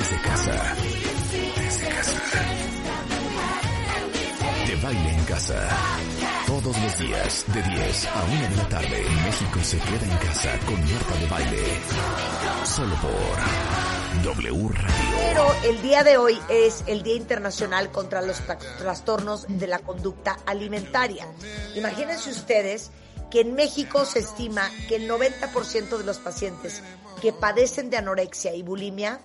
Desde casa. Desde casa. De baile en casa. Todos los días, de 10 a 1 de la tarde, México se queda en casa con Marta de Baile. Solo por W Radio. Pero el día de hoy es el Día Internacional contra los tra- Trastornos de la Conducta Alimentaria. Imagínense ustedes que en México se estima que el 90% de los pacientes que padecen de anorexia y bulimia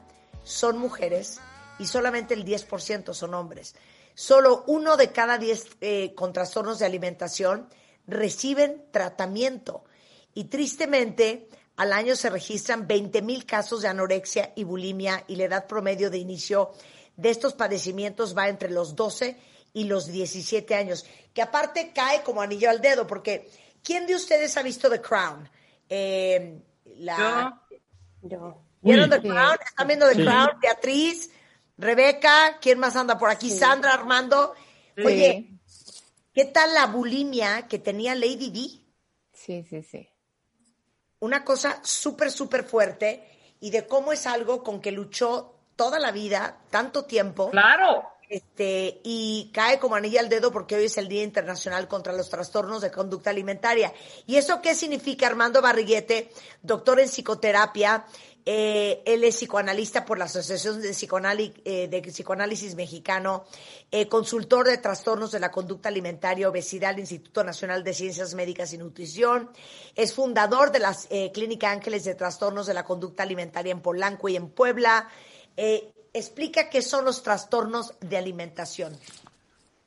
son mujeres y solamente el 10% son hombres. Solo uno de cada 10 eh, con trastornos de alimentación reciben tratamiento. Y tristemente, al año se registran 20 mil casos de anorexia y bulimia y la edad promedio de inicio de estos padecimientos va entre los 12 y los 17 años, que aparte cae como anillo al dedo, porque ¿quién de ustedes ha visto The Crown? Eh, la, Yo. ¿Vieron. The Crown? ¿Están viendo The Sí. Crown? Beatriz, Rebeca, ¿quién más anda por aquí? Sandra, Armando. Oye, ¿qué tal la bulimia que tenía Lady D? Sí, sí, sí. Una cosa súper, súper fuerte y de cómo es algo con que luchó toda la vida, tanto tiempo. Claro. Este, y cae como anilla al dedo porque hoy es el Día Internacional contra los Trastornos de Conducta Alimentaria. ¿Y eso qué significa? Armando Barriguete, doctor en psicoterapia, eh, él es psicoanalista por la Asociación de, eh, Psicoanálisis Mexicano, eh, consultor de trastornos de la conducta alimentaria, obesidad del Instituto Nacional de Ciencias Médicas y Nutrición, es fundador de la Clínica Ángeles de Trastornos de la Conducta Alimentaria en Polanco y en Puebla. Explica qué son los trastornos de alimentación.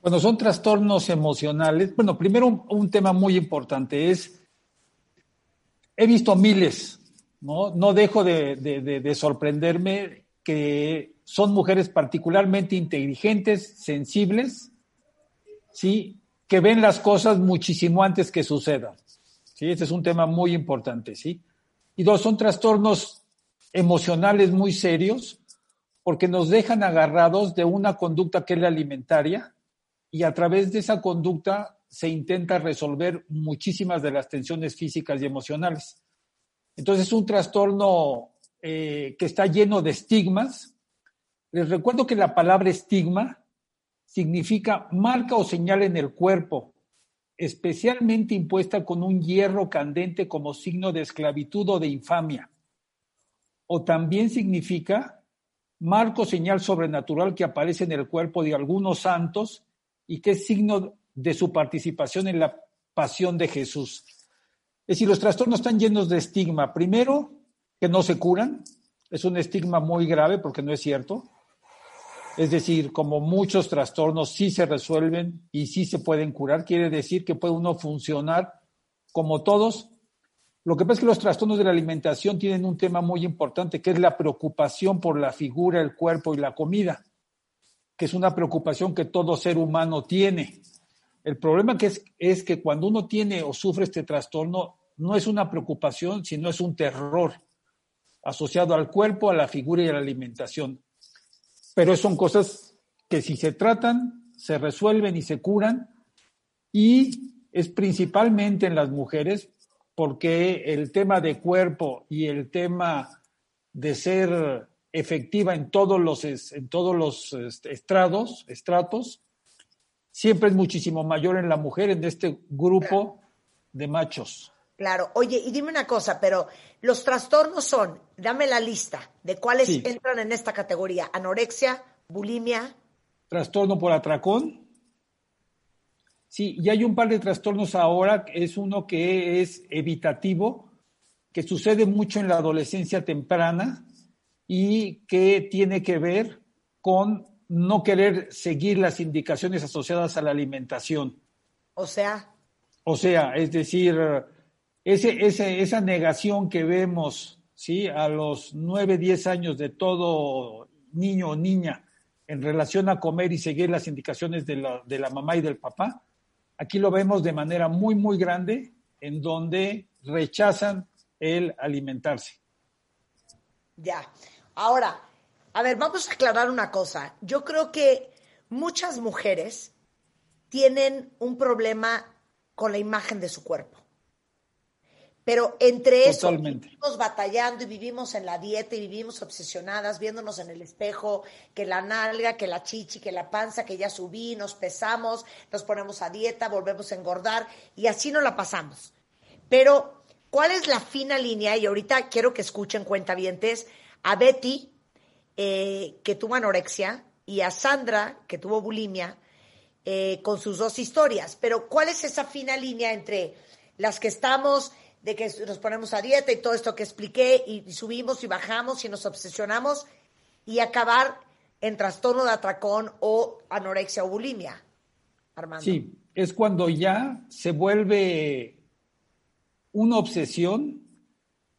Bueno, son trastornos emocionales. Bueno, primero un tema muy importante es, he visto miles, ¿no? No dejo de, de- de- de sorprenderme que son mujeres particularmente inteligentes, sensibles, ¿sí? Que ven las cosas muchísimo antes que sucedan. ¿Sí? Ese es un tema muy importante, ¿sí? Y dos, son trastornos emocionales muy serios porque nos dejan agarrados de una conducta que es la alimentaria y a través de esa conducta se intenta resolver muchísimas de las tensiones físicas y emocionales. Entonces es un trastorno eh, que está lleno de estigmas. Les recuerdo que la palabra estigma significa marca o señal en el cuerpo, especialmente impuesta con un hierro candente como signo de esclavitud o de infamia. O también significa marco señal sobrenatural que aparece en el cuerpo de algunos santos y que es signo de su participación en la pasión de Jesús. Es decir, los trastornos están llenos de estigma. Primero, que no se curan. Es un estigma muy grave porque no es cierto. Es decir, como muchos trastornos sí se resuelven y sí se pueden curar, quiere decir que puede uno funcionar como todos. Lo que pasa es que los trastornos de la alimentación tienen un tema muy importante, que es la preocupación por la figura, el cuerpo y la comida, que es una preocupación que todo ser humano tiene. El problema es que cuando uno tiene o sufre este trastorno, no es una preocupación, sino es un terror asociado al cuerpo, a la figura y a la alimentación. Pero son cosas que si se tratan, se resuelven y se curan, y es principalmente en las mujeres, porque el tema de cuerpo y el tema de ser efectiva en todos los, en todos los este, estrados, estratos, siempre es muchísimo mayor en la mujer, en este grupo de machos. Claro, oye, y dime una cosa, pero los trastornos son, dame la lista de cuáles Sí. entran en esta categoría, anorexia, bulimia, Trastorno por atracón. Sí, y hay un par de trastornos ahora, es uno que es evitativo, que sucede mucho en la adolescencia temprana y que tiene que ver con no querer seguir las indicaciones asociadas a la alimentación. o sea, O sea, es decir, ese, ese- esa negación que vemos ¿sí? a los 9, 10 años de todo niño o niña en relación a comer y seguir las indicaciones de la, de la mamá y del papá, aquí lo vemos de manera muy, muy grande, en donde rechazan el alimentarse. ya. Ahora, a ver, vamos a aclarar una cosa. Yo creo que muchas mujeres tienen un problema con la imagen de su cuerpo. Pero entre eso, vivimos batallando y vivimos en la dieta y vivimos obsesionadas, viéndonos en el espejo, que la nalga, que la chichi, que la panza, que ya subí, nos pesamos, nos ponemos a dieta, volvemos a engordar y así nos la pasamos. Pero, ¿cuál es la fina línea? Y ahorita quiero que escuchen cuentavientes a Betty, eh, que tuvo anorexia, y a Sandra, que tuvo bulimia, eh, con sus dos historias. Pero, ¿cuál es esa fina línea entre las que estamos de que nos ponemos a dieta y todo esto que expliqué y, subimos y bajamos y nos obsesionamos y acabar en trastorno de atracón o anorexia o bulimia? Armando. Sí, es cuando ya se vuelve una obsesión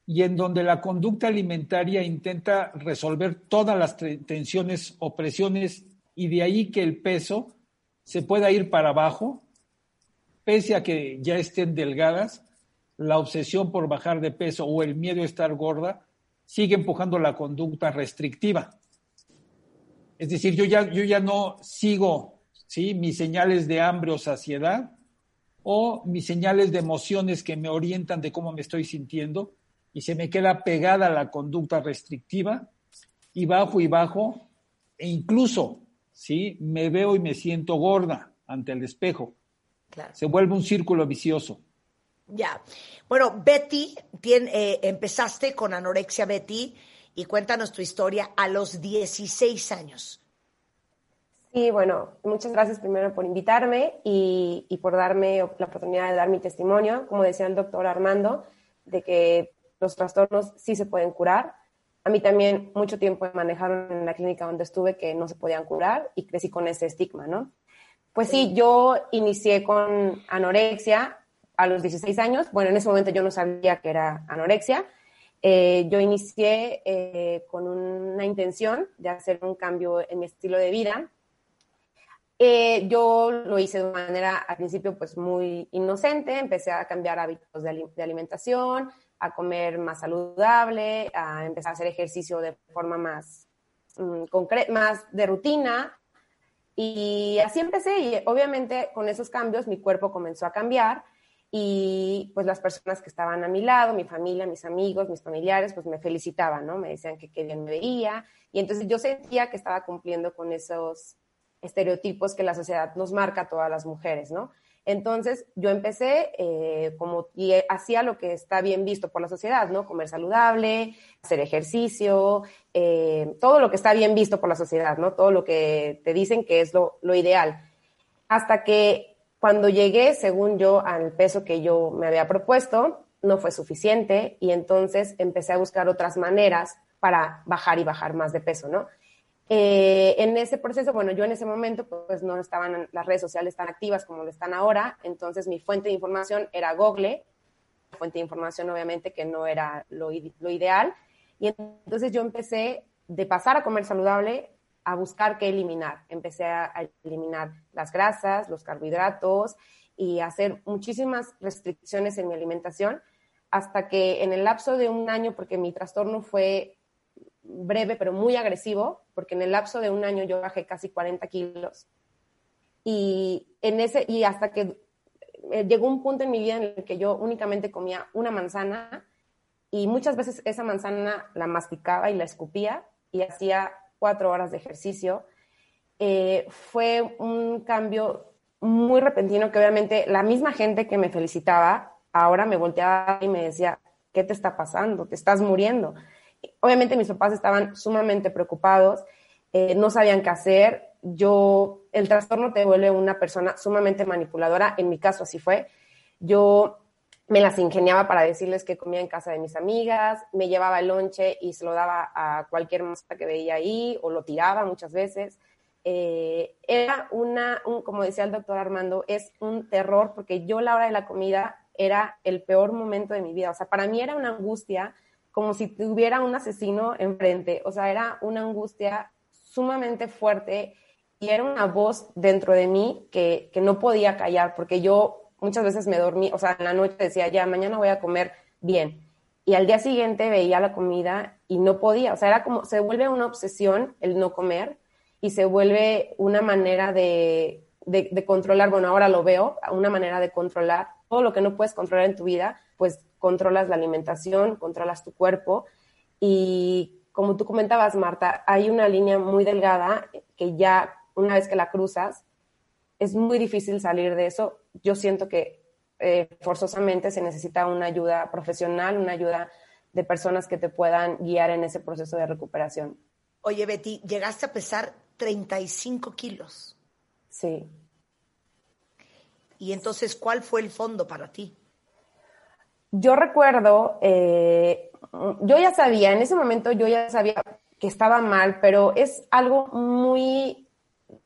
y en donde la conducta alimentaria intenta resolver todas las tensiones, opresiones y de ahí que el peso se pueda ir para abajo, pese a que ya estén delgadas, la obsesión por bajar de peso o el miedo a estar gorda sigue empujando la conducta restrictiva. Es decir, yo ya, yo ya no sigo ¿sí? mis señales de hambre o saciedad o mis señales de emociones que me orientan de cómo me estoy sintiendo y se me queda pegada la conducta restrictiva y bajo y bajo e incluso ¿sí? me veo y me siento gorda ante el espejo. Claro. Se vuelve un círculo vicioso. Ya. Bueno, Betty, tiene, eh, empezaste con anorexia Betty y cuéntanos tu historia a los 16 años. Sí, bueno, muchas gracias primero por invitarme y, y, por darme la oportunidad de dar mi testimonio. Como decía el doctor Armando, de que los trastornos sí se pueden curar. A mí también mucho tiempo me manejaron en la clínica donde estuve que no se podían curar y crecí con ese estigma, ¿no? Pues sí, yo inicié con anorexia a los 16 años. Bueno, en ese momento yo no sabía que era anorexia. Eh, yo inicié eh, con una intención de hacer un cambio en mi estilo de vida. Eh, yo lo hice de manera al principio pues muy inocente, empecé a cambiar hábitos de, alimentación, a comer más saludable, a empezar a hacer ejercicio de forma más, um, más de rutina. Y así empecé y obviamente con esos cambios mi cuerpo comenzó a cambiar y pues las personas que estaban a mi lado, mi familia, mis amigos, mis familiares, pues me felicitaban, ¿no? Me decían que qué bien me veía y entonces yo sentía que estaba cumpliendo con esos estereotipos que la sociedad nos marca a todas las mujeres, ¿no? Entonces yo empecé eh, como y hacía lo que está bien visto por la sociedad, ¿no? Comer saludable, hacer ejercicio, eh, todo lo que está bien visto por la sociedad, ¿no? Todo lo que te dicen que es lo, lo ideal. Hasta que cuando llegué, según yo, al peso que yo me había propuesto, no fue suficiente y entonces empecé a buscar otras maneras para bajar y bajar más de peso, ¿no? Eh, en ese proceso, bueno, yo en ese momento pues no estaban las redes sociales tan activas como lo están ahora, entonces mi fuente de información era Google, fuente de información obviamente que no era lo, lo ideal, y entonces yo empecé de pasar a comer saludable a buscar qué eliminar. Empecé a, eliminar las grasas, los carbohidratos y hacer muchísimas restricciones en mi alimentación hasta que en el lapso de un año, porque mi trastorno fue breve pero muy agresivo, porque en el lapso de un año yo bajé casi 40 kilos. Y, en ese, y hasta que eh, llegó un punto en mi vida en el que yo únicamente comía una manzana y muchas veces esa manzana la masticaba y la escupía y hacía cuatro horas de ejercicio. Eh, fue un cambio muy repentino que obviamente la misma gente que me felicitaba ahora me volteaba y me decía, ¿qué te está pasando? Te estás muriendo. Obviamente mis papás estaban sumamente preocupados, eh, no sabían qué hacer. Yo, el trastorno te vuelve una persona sumamente manipuladora, en mi caso así fue. Yo me las ingeniaba para decirles que comía en casa de mis amigas, me llevaba el lonche y se lo daba a cualquier mosca que veía ahí o lo tiraba muchas veces. Eh, era una, como decía el doctor Armando, es un terror porque yo la hora de la comida era el peor momento de mi vida. O sea, para mí era una angustia como si tuviera un asesino enfrente. O sea, era una angustia sumamente fuerte y era una voz dentro de mí que, que no podía callar porque yo muchas veces me dormí, o sea, en la noche decía, ya, mañana voy a comer bien. Y al día siguiente veía la comida y no podía. O sea, era como, se vuelve una obsesión el no comer y se vuelve una manera de, de, controlar, bueno, ahora lo veo, una manera de controlar todo lo que no puedes controlar en tu vida, pues controlas la alimentación, controlas tu cuerpo y como tú comentabas, Marta, hay una línea muy delgada que ya una vez que la cruzas, es muy difícil salir de eso. Yo siento que eh, forzosamente se necesita una ayuda profesional, una ayuda de personas que te puedan guiar en ese proceso de recuperación. Oye, Betty, llegaste a pesar 35 kilos. Sí. Y entonces, ¿cuál fue el fondo para ti? Yo recuerdo, eh, yo ya sabía, en ese momento yo ya sabía que estaba mal, pero es algo muy,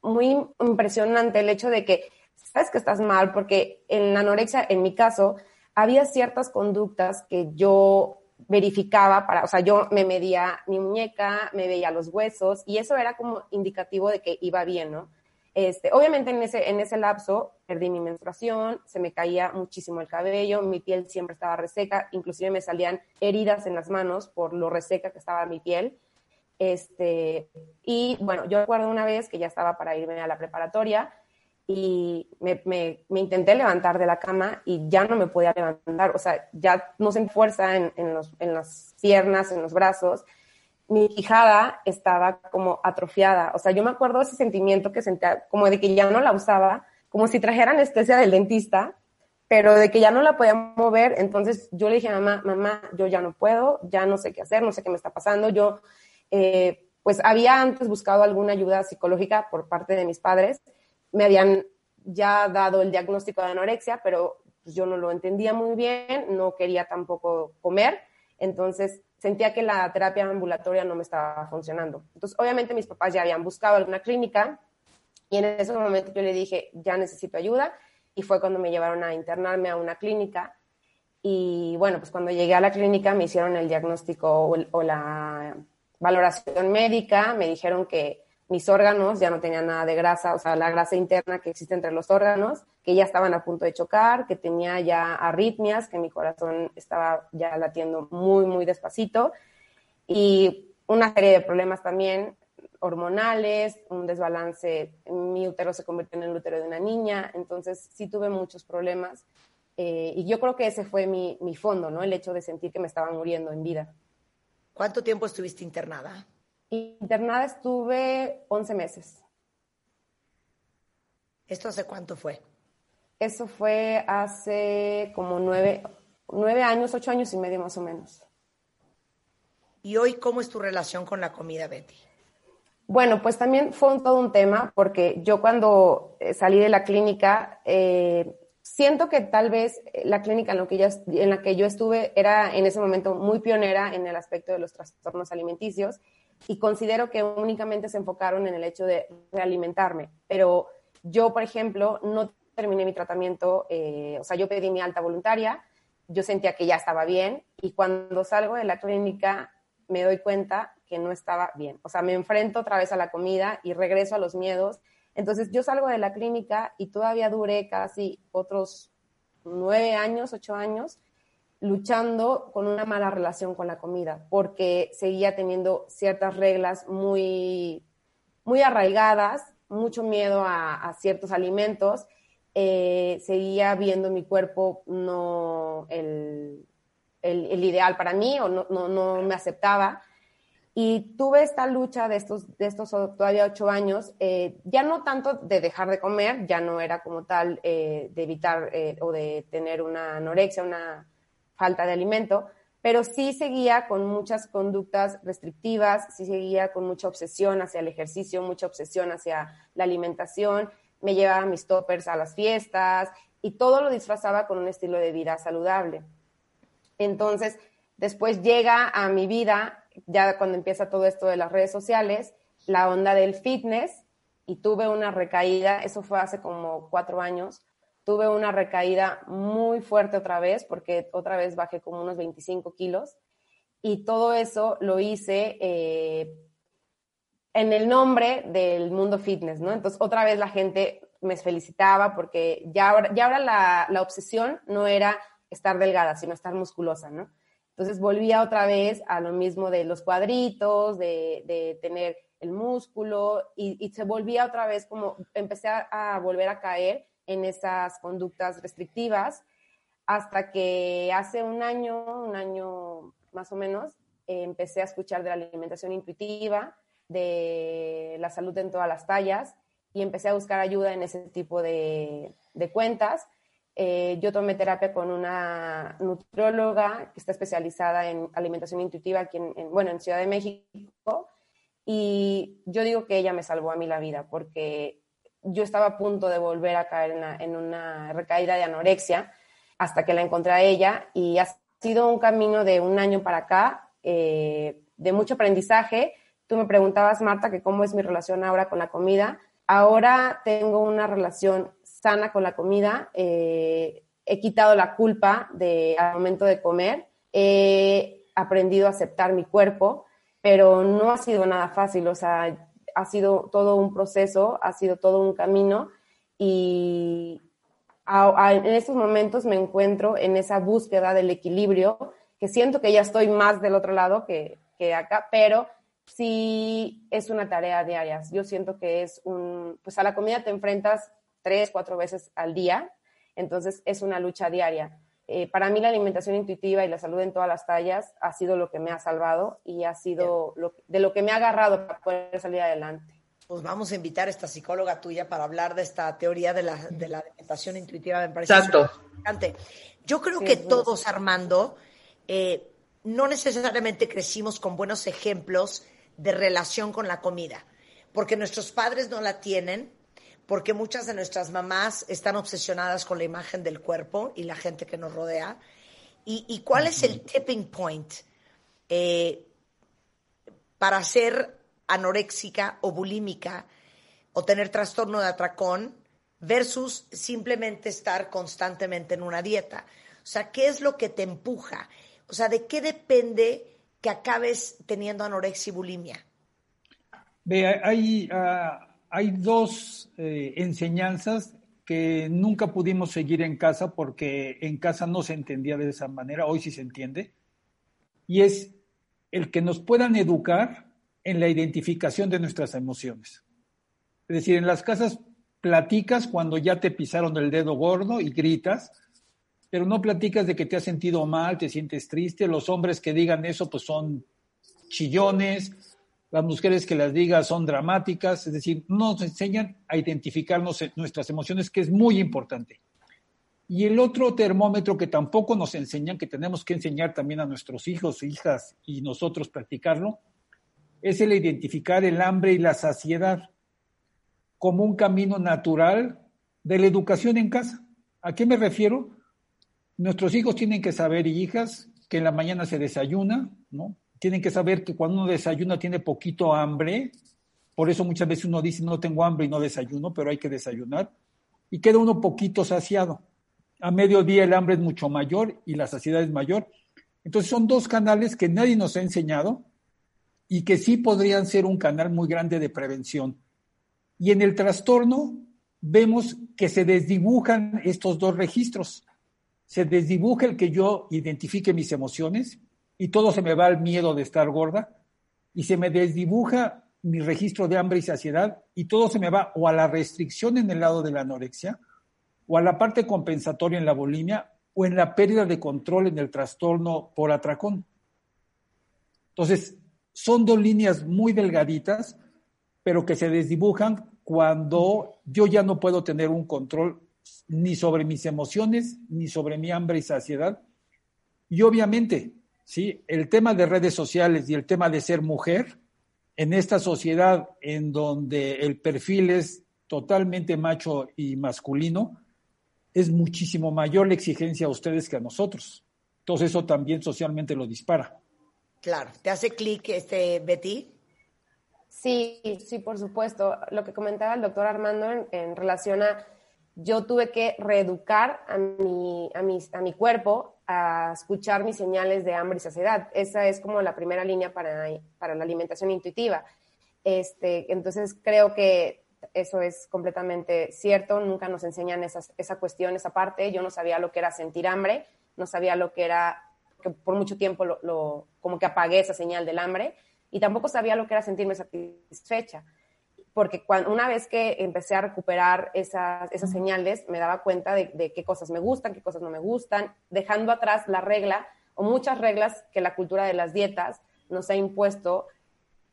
muy impresionante el hecho de que sabes que estás mal, porque en la anorexia, en mi caso, había ciertas conductas que yo verificaba para, o sea, yo me medía mi muñeca, me veía los huesos y eso era como indicativo de que iba bien, ¿no? Este, obviamente en ese, en ese lapso perdí mi menstruación, se me caía muchísimo el cabello, mi piel siempre estaba reseca, inclusive me salían heridas en las manos por lo reseca que estaba mi piel. Este, y bueno, yo recuerdo una vez que ya estaba para irme a la preparatoria y me, intenté levantar de la cama y ya no me podía levantar, o sea, ya no sentí fuerza en, en, en las piernas, en los brazos. Mi quijada estaba como atrofiada, o sea, yo me acuerdo ese sentimiento que sentía como de que ya no la usaba, como si trajera anestesia del dentista, pero de que ya no la podía mover, entonces yo le dije a mamá, mamá, yo ya no puedo, ya no sé qué hacer, no sé qué me está pasando, yo eh, pues había antes buscado alguna ayuda psicológica por parte de mis padres, me habían ya dado el diagnóstico de anorexia, pero pues, yo no lo entendía muy bien, no quería tampoco comer, entonces sentía que la terapia ambulatoria no me estaba funcionando. Entonces, obviamente mis papás ya habían buscado alguna clínica y en ese momento yo le dije, ya necesito ayuda y fue cuando me llevaron a internarme a una clínica. Y bueno, pues cuando llegué a la clínica me hicieron el diagnóstico o la valoración médica, me dijeron que mis órganos ya no tenían nada de grasa, o sea, la grasa interna que existe entre los órganos, que ya estaban a punto de chocar, que tenía ya arritmias, que mi corazón estaba ya latiendo muy, muy despacito, y una serie de problemas también hormonales, un desbalance, mi útero se convirtió en el útero de una niña, entonces sí tuve muchos problemas, eh, y yo creo que ese fue mi, mi fondo, ¿no? El hecho de sentir que me estaba muriendo en vida. ¿Cuánto tiempo estuviste internada? Internada estuve 11 meses. ¿Esto hace cuánto fue? Eso fue hace como nueve, nueve años, ocho años y medio más o menos. ¿Y hoy cómo es tu relación con la comida, Betty? Bueno, pues también fue todo un tema porque yo cuando eh, salí de la clínica eh, siento que tal vez eh, la clínica en, lo que en la que yo estuve era en ese momento muy pionera en el aspecto de los trastornos alimenticios y considero que únicamente se enfocaron en el hecho de realimentarme. Pero yo, por ejemplo, no terminé mi tratamiento, eh, o sea, yo pedí mi alta voluntaria, yo sentía que ya estaba bien y cuando salgo de la clínica me doy cuenta que no estaba bien. O sea, me enfrento otra vez a la comida y regreso a los miedos entonces yo salgo de la clínica y todavía duré casi otros nueve años, ocho años, luchando con una mala relación con la comida, porque seguía teniendo ciertas reglas muy, muy arraigadas, mucho miedo a, ciertos alimentos, eh, seguía viendo mi cuerpo no el, el, ideal para mí o no, no, no me aceptaba. Y tuve esta lucha de estos, de estos todavía ocho años, eh, ya no tanto de dejar de comer, ya no era como tal eh, de evitar eh, o de tener una anorexia, una falta de alimento, pero sí seguía con muchas conductas restrictivas, sí seguía con mucha obsesión hacia el ejercicio, mucha obsesión hacia la alimentación, me llevaba mis toppers a las fiestas y todo lo disfrazaba con un estilo de vida saludable. Entonces, después llega a mi vida ya cuando empieza todo esto de las redes sociales, la onda del fitness y tuve una recaída, eso fue hace como cuatro años, tuve una recaída muy fuerte otra vez porque otra vez bajé como unos 25 kilos y todo eso lo hice eh, en el nombre del mundo fitness, ¿no? Entonces otra vez la gente me felicitaba porque ya ahora, ya ahora la, la obsesión no era estar delgada, sino estar musculosa, ¿no? Entonces volvía otra vez a lo mismo de los cuadritos, de, tener el músculo y, se volvía otra vez como, empecé a, volver a caer en esas conductas restrictivas hasta que hace un año, un año más o menos, empecé a escuchar de la alimentación intuitiva, de la salud en todas las tallas y empecé a buscar ayuda en ese tipo de, cuentas. Eh, yo tomé terapia con una nutrióloga que está especializada en alimentación intuitiva aquí en, bueno, en Ciudad de México y yo digo que ella me salvó a mí la vida porque yo estaba a punto de volver a caer en una, recaída de anorexia hasta que la encontré a ella y ha sido un camino de un año para acá eh, de mucho aprendizaje. Tú me preguntabas, Marta, que cómo es mi relación ahora con la comida. Ahora tengo una relación sana con la comida. Eh, he quitado la culpa de, al momento de comer. He aprendido a aceptar mi cuerpo, pero no ha sido nada fácil. O sea, ha sido todo un proceso, ha sido todo un camino y en estos momentos me encuentro en esa búsqueda del equilibrio, que siento que ya estoy más del otro lado que, que acá, pero sí es una tarea diaria. Yo siento que es un, pues a la comida te enfrentas tres, cuatro veces al día, entonces es una lucha diaria. Eh, para mí la alimentación intuitiva y la salud en todas las tallas ha sido lo que me ha salvado y ha sido lo, de lo que me ha agarrado para poder salir adelante. Pues vamos a invitar a esta psicóloga tuya para hablar de esta teoría de la, de la alimentación intuitiva. Me parece Exacto. importante. Yo creo que todos, Armando, eh, no necesariamente crecimos con buenos ejemplos de relación con la comida, porque nuestros padres no la tienen, porque muchas de nuestras mamás están obsesionadas con la imagen del cuerpo y la gente que nos rodea. ¿Y, cuál es el tipping point eh, para ser anoréxica o bulímica o tener trastorno de atracón versus simplemente estar constantemente en una dieta? O sea, ¿qué es lo que te empuja? O sea, ¿de qué depende que acabes teniendo anorexia y bulimia? Ve, hay, ah, hay dos eh, enseñanzas que nunca pudimos seguir en casa porque en casa no se entendía de esa manera, hoy sí se entiende, y es el que nos puedan educar en la identificación de nuestras emociones. Es decir, en las casas platicas cuando ya te pisaron el dedo gordo y gritas, pero no platicas de que te has sentido mal, te sientes triste. Los hombres que digan eso, pues son chillones. Las mujeres que las digan son dramáticas. Es decir, nos enseñan a identificarnos nuestras emociones, que es muy importante. Y el otro termómetro que tampoco nos enseñan, que tenemos que enseñar también a nuestros hijos, hijas y nosotros practicarlo, es el identificar el hambre y la saciedad como un camino natural de la educación en casa. ¿A qué me refiero? Nuestros hijos tienen que saber, y hijas, que en la mañana se desayuna, ¿no? Tienen que saber que cuando uno desayuna tiene poquito hambre, por eso muchas veces uno dice no tengo hambre y no desayuno, pero hay que desayunar, y queda uno poquito saciado. A mediodía el hambre es mucho mayor y la saciedad es mayor. Entonces son dos canales que nadie nos ha enseñado y que sí podrían ser un canal muy grande de prevención. Y en el trastorno vemos que se desdibujan estos dos registros se desdibuja el que yo identifique mis emociones y todo se me va al miedo de estar gorda y se me desdibuja mi registro de hambre y saciedad y todo se me va o a la restricción en el lado de la anorexia o a la parte compensatoria en la bulimia o en la pérdida de control en el trastorno por atracón. Entonces, son dos líneas muy delgaditas, pero que se desdibujan cuando yo ya no puedo tener un control ni sobre mis emociones, ni sobre mi hambre y saciedad. Y obviamente, ¿sí? el tema de redes sociales y el tema de ser mujer, en esta sociedad en donde el perfil es totalmente macho y masculino, es muchísimo mayor la exigencia a ustedes que a nosotros. Entonces eso también socialmente lo dispara. Claro, ¿te hace clic este Betty? Sí, sí, por supuesto. Lo que comentaba el doctor Armando en relación a yo tuve que reeducar a mi, a, a mi cuerpo a escuchar mis señales de hambre y saciedad. Esa es como la primera línea para, para la alimentación intuitiva. Este, entonces creo que eso es completamente cierto, nunca nos enseñan esa cuestión, esa parte. Yo no sabía lo que era sentir hambre, no sabía lo que era porque por mucho tiempo lo, como que apagué esa señal del hambre y tampoco sabía lo que era sentirme satisfecha. Porque cuando, una vez que empecé a recuperar esas, esas señales, me daba cuenta de, de qué cosas me gustan, qué cosas no me gustan, dejando atrás la regla o muchas reglas que la cultura de las dietas nos ha impuesto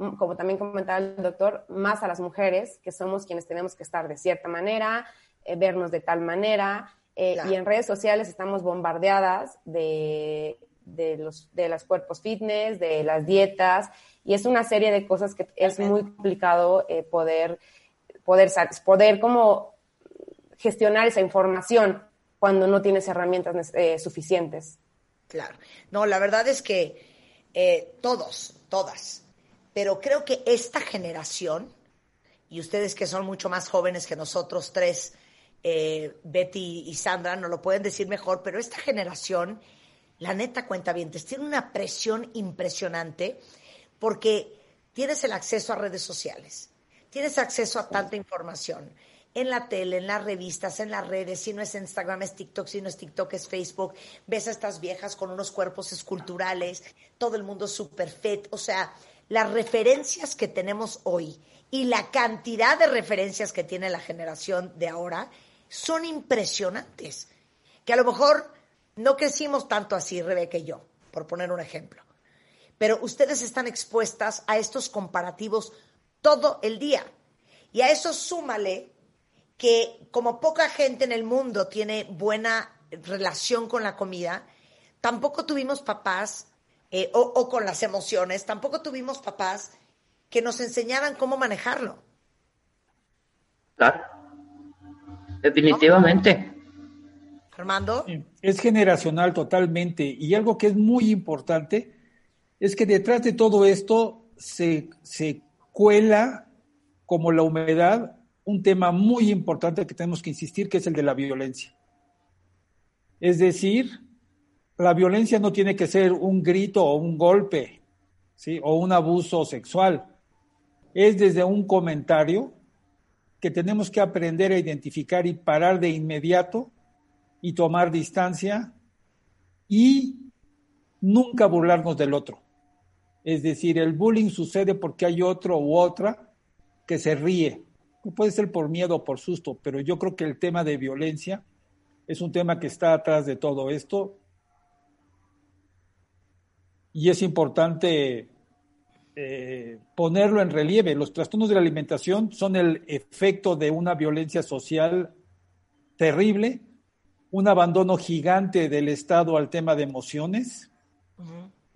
Mm, como también comentaba el doctor, más a las mujeres, que somos quienes tenemos que estar de cierta manera, eh, vernos de tal manera, eh, y en redes sociales estamos bombardeadas de, de, los, de los cuerpos fitness, de las dietas, y es una serie de cosas que es muy complicado eh, poder, poder, poder como gestionar esa información cuando no tienes herramientas suficientes. Claro. No, la verdad es que todos, todas, pero creo que esta generación, y ustedes que son mucho más jóvenes que nosotros tres, eh, Betty y Sandra, no lo pueden decir mejor, pero esta generación, la neta cuenta bien, tiene una presión impresionante porque tienes el acceso a redes sociales, tienes acceso a tanta información en la tele, en las revistas, en las redes, si no es Instagram, es TikTok, si no es TikTok, es Facebook, ves a estas viejas con unos cuerpos esculturales, todo el mundo súper fit, o sea, las referencias que tenemos hoy y la cantidad de referencias que tiene la generación de ahora son impresionantes. Que a lo mejor no crecimos tanto así, Rebeca y yo, por poner un ejemplo. Pero ustedes están expuestas a estos comparativos todo el día. Y a eso súmale que como poca gente en el mundo tiene buena relación con la comida, tampoco tuvimos papás eh, o, con las emociones, tampoco tuvimos papás que nos enseñaran cómo manejarlo. Claro, definitivamente. Armando. Es generacional totalmente. Y algo que es muy importante es que detrás de todo esto se, se cuela como la humedad un tema muy importante que tenemos que insistir, que es el de la violencia. Es decir, la violencia no tiene que ser un grito o un golpe, ¿sí? O un abuso sexual. Es desde un comentario que tenemos que aprender a identificar y parar de inmediato y tomar distancia y nunca burlarnos del otro. Es decir, el bullying sucede porque hay otro u otra que se ríe. Puede ser por miedo o por susto, pero yo creo que el tema de violencia es un tema que está atrás de todo esto y es importante eh, ponerlo en relieve. Los trastornos de la alimentación son el efecto de una violencia social terrible, un abandono gigante del Estado al tema de emociones,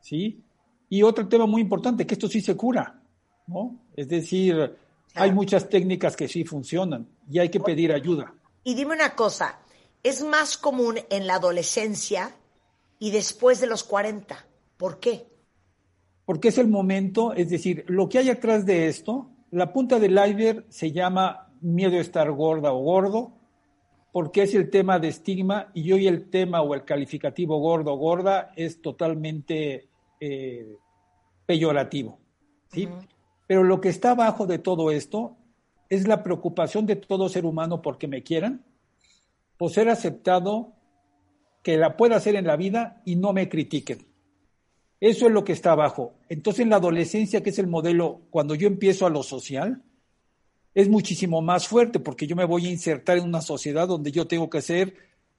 ¿sí? Y otro tema muy importante, que esto sí se cura, ¿no? Es decir, hay muchas técnicas que sí funcionan y hay que pedir ayuda. Y dime una cosa, ¿es más común en la adolescencia y después de los 40? ¿Por qué? Porque es el momento, es decir, lo que hay atrás de esto, la punta del iceberg se llama miedo a estar gorda o gordo, porque es el tema de estigma y hoy el tema o el calificativo gordo o gorda es totalmente eh, peyorativo. ¿sí? Pero lo que está abajo de todo esto es la preocupación de todo ser humano porque me quieran, por ser aceptado, que la pueda hacer en la vida y no me critiquen. Eso es lo que está abajo. Entonces, en la adolescencia, que es el modelo, cuando yo empiezo a lo social, es muchísimo más fuerte porque yo me voy a insertar en una sociedad donde yo tengo que ser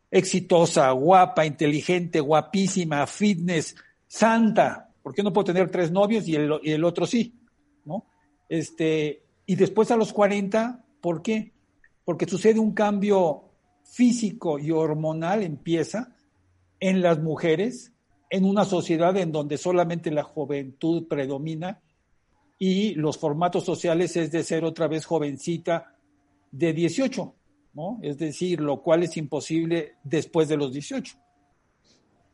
exitosa, guapa, inteligente, guapísima, fitness, santa. ¿Por qué no puedo tener tres novios y el, y el otro sí? ¿No? Este, y después a los 40, ¿por qué? Porque sucede un cambio físico y hormonal, empieza en las mujeres, en una sociedad en donde solamente la juventud predomina y los formatos sociales es de ser otra vez jovencita de 18, ¿no? Es decir, lo cual es imposible después de los 18.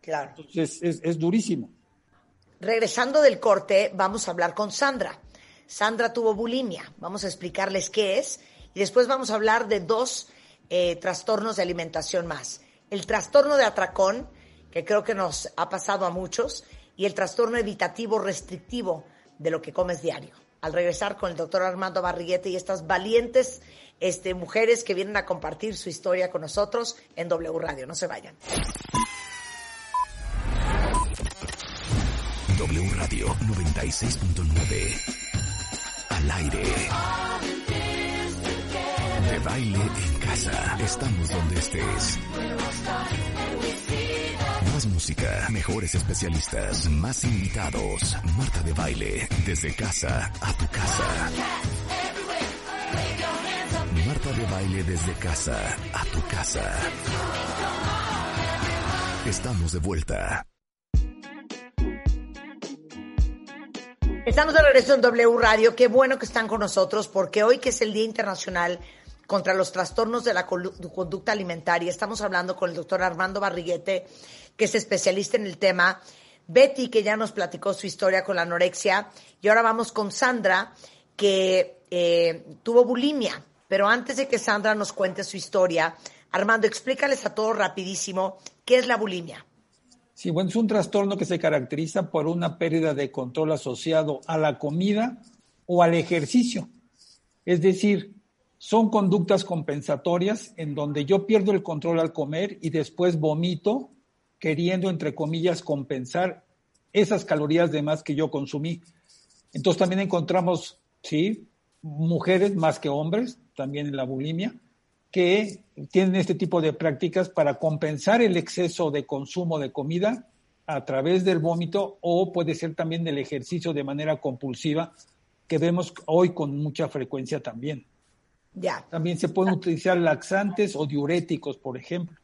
Claro. Entonces es, es durísimo. Regresando del corte, vamos a hablar con Sandra. Sandra tuvo bulimia. Vamos a explicarles qué es y después vamos a hablar de dos eh, trastornos de alimentación más. El trastorno de atracón, que creo que nos ha pasado a muchos, y el trastorno evitativo restrictivo de lo que comes diario. Al regresar con el doctor Armando Barriguete y estas valientes este, mujeres que vienen a compartir su historia con nosotros en W Radio. No se vayan. W Radio 96.9. Al aire. De baile en casa. Estamos donde estés. Música, mejores especialistas, más invitados. Marta de baile, desde casa a tu casa. Marta de baile desde casa a tu casa. Estamos de vuelta. Estamos de regreso en W Radio. Qué bueno que están con nosotros porque hoy que es el Día Internacional contra los Trastornos de la Conducta Alimentaria, estamos hablando con el doctor Armando Barriguete, que es especialista en el tema. Betty, que ya nos platicó su historia con la anorexia. Y ahora vamos con Sandra, que eh, tuvo bulimia. Pero antes de que Sandra nos cuente su historia, Armando, explícales a todos rapidísimo qué es la bulimia. Sí, bueno, es un trastorno que se caracteriza por una pérdida de control asociado a la comida o al ejercicio. Es decir, son conductas compensatorias en donde yo pierdo el control al comer y después vomito, queriendo, entre comillas, compensar esas calorías de más que yo consumí. Entonces también encontramos, sí, mujeres más que hombres, también en la bulimia, que tienen este tipo de prácticas para compensar el exceso de consumo de comida a través del vómito o puede ser también del ejercicio de manera compulsiva que vemos hoy con mucha frecuencia también. Ya. También se pueden utilizar laxantes o diuréticos, por ejemplo.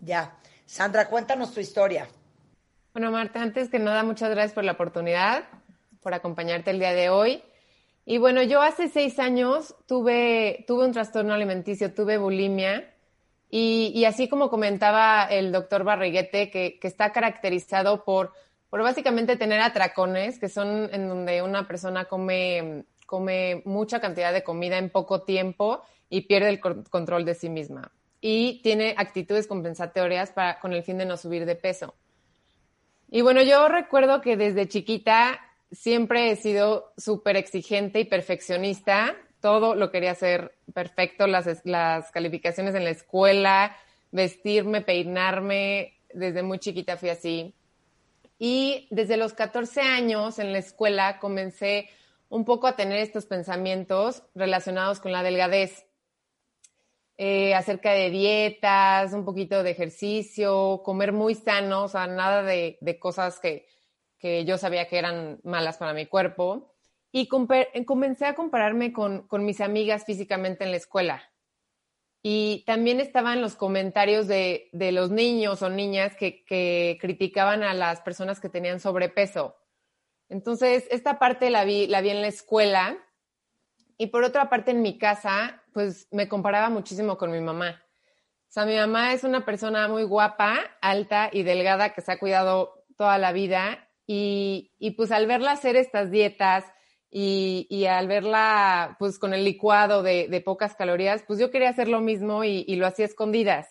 Ya. Sandra, cuéntanos tu historia. Bueno, Marta, antes que nada, muchas gracias por la oportunidad, por acompañarte el día de hoy. Y bueno, yo hace seis años tuve, tuve un trastorno alimenticio, tuve bulimia. Y, así como comentaba el doctor Barriguete, que, está caracterizado por, por básicamente tener atracones, que son en donde una persona come, come mucha cantidad de comida en poco tiempo y pierde el control de sí misma. Y tiene actitudes compensatorias para, con el fin de no subir de peso. Y bueno, yo recuerdo que desde chiquita siempre he sido súper exigente y perfeccionista. Todo lo quería hacer perfecto, las, las calificaciones en la escuela, vestirme, peinarme. Desde muy chiquita fui así. Y desde los 14 años en la escuela comencé un poco a tener estos pensamientos relacionados con la delgadez. Eh, acerca de dietas, un poquito de ejercicio, comer muy sano, o sea, nada de cosas que, que yo sabía que eran malas para mi cuerpo. Y comencé a compararme con, mis amigas físicamente en la escuela. Y también estaban los comentarios de, los niños o niñas que, criticaban a las personas que tenían sobrepeso. Entonces, esta parte la vi, la vi en la escuela. Y por otra parte, en mi casa, pues me comparaba muchísimo con mi mamá. O sea, mi mamá es una persona muy guapa, alta y delgada que se ha cuidado toda la vida y, y pues al verla hacer estas dietas y, y, al verla pues con el licuado de, de, pocas calorías, pues yo quería hacer lo mismo y, lo hacía escondidas.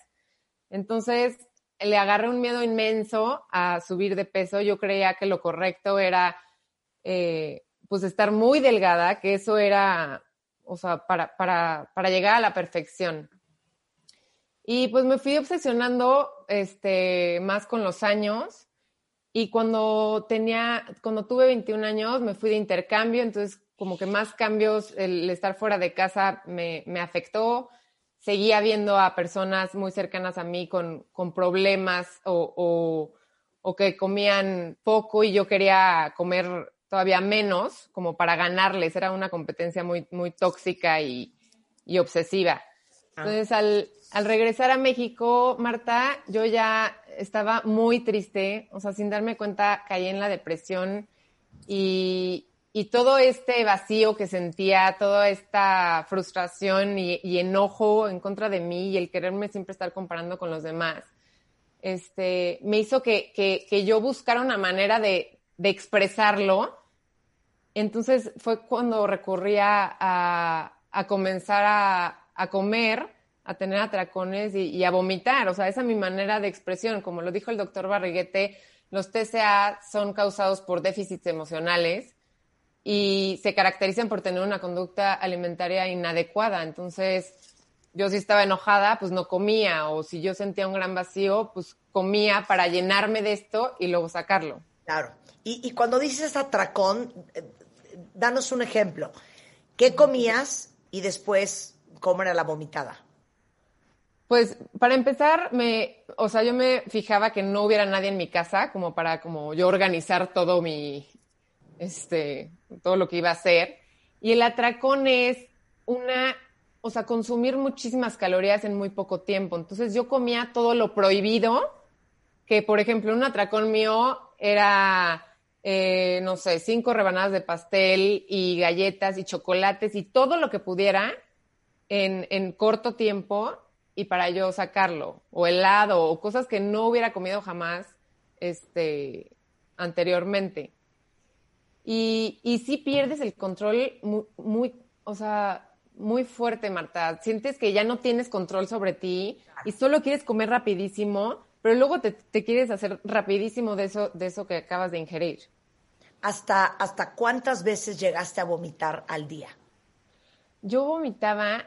Entonces le agarré un miedo inmenso a subir de peso. Yo creía que lo correcto era eh, pues estar muy delgada, que eso era, o sea, para, para, para llegar a la perfección. Y pues me fui obsesionando este, más con los años y cuando tenía, cuando tuve 21 años, me fui de intercambio, entonces como que más cambios, el estar fuera de casa me, me afectó. Seguía viendo a personas muy cercanas a mí con, con problemas o, o, o, que comían poco y yo quería comer todavía menos, como para ganarles. Era una competencia muy, muy tóxica y, y obsesiva. Ah. Entonces, al, al regresar a México, Marta, yo ya estaba muy triste, o sea, sin darme cuenta caí en la depresión y, todo este vacío que sentía, toda esta frustración y, enojo en contra de mí y el quererme siempre estar comparando con los demás, este, me hizo que, yo buscara una manera de, expresarlo. Entonces fue cuando recurría a, comenzar a, a comer a tener atracones y, a vomitar. O sea, esa es mi manera de expresión. Como lo dijo el doctor Barriguete, los TCA son causados por déficits emocionales y se caracterizan por tener una conducta alimentaria inadecuada. Entonces, yo si estaba enojada, pues no comía, o si yo sentía un gran vacío, pues comía para llenarme de esto y luego sacarlo. Claro. Y, cuando dices atracón, eh, danos un ejemplo. ¿Qué comías y después cómo era la vomitada? Pues para empezar, me, o sea, yo me fijaba que no hubiera nadie en mi casa como para como yo organizar todo mi, este, todo lo que iba a hacer. Y el atracón es una, o sea, consumir muchísimas calorías en muy poco tiempo. Entonces yo comía todo lo prohibido, que por ejemplo un atracón mío era, eh, no sé, cinco rebanadas de pastel y galletas y chocolates y todo lo que pudiera en, en corto tiempo y para yo sacarlo, o helado, o cosas que no hubiera comido jamás este, anteriormente. Y, y sí pierdes el control muy, muy, o sea, muy fuerte, Marta. Sientes que ya no tienes control sobre ti y solo quieres comer rapidísimo, pero luego te, te quieres hacer rapidísimo de eso, de eso que acabas de ingerir. ¿Hasta, ¿Hasta cuántas veces llegaste a vomitar al día? Yo vomitaba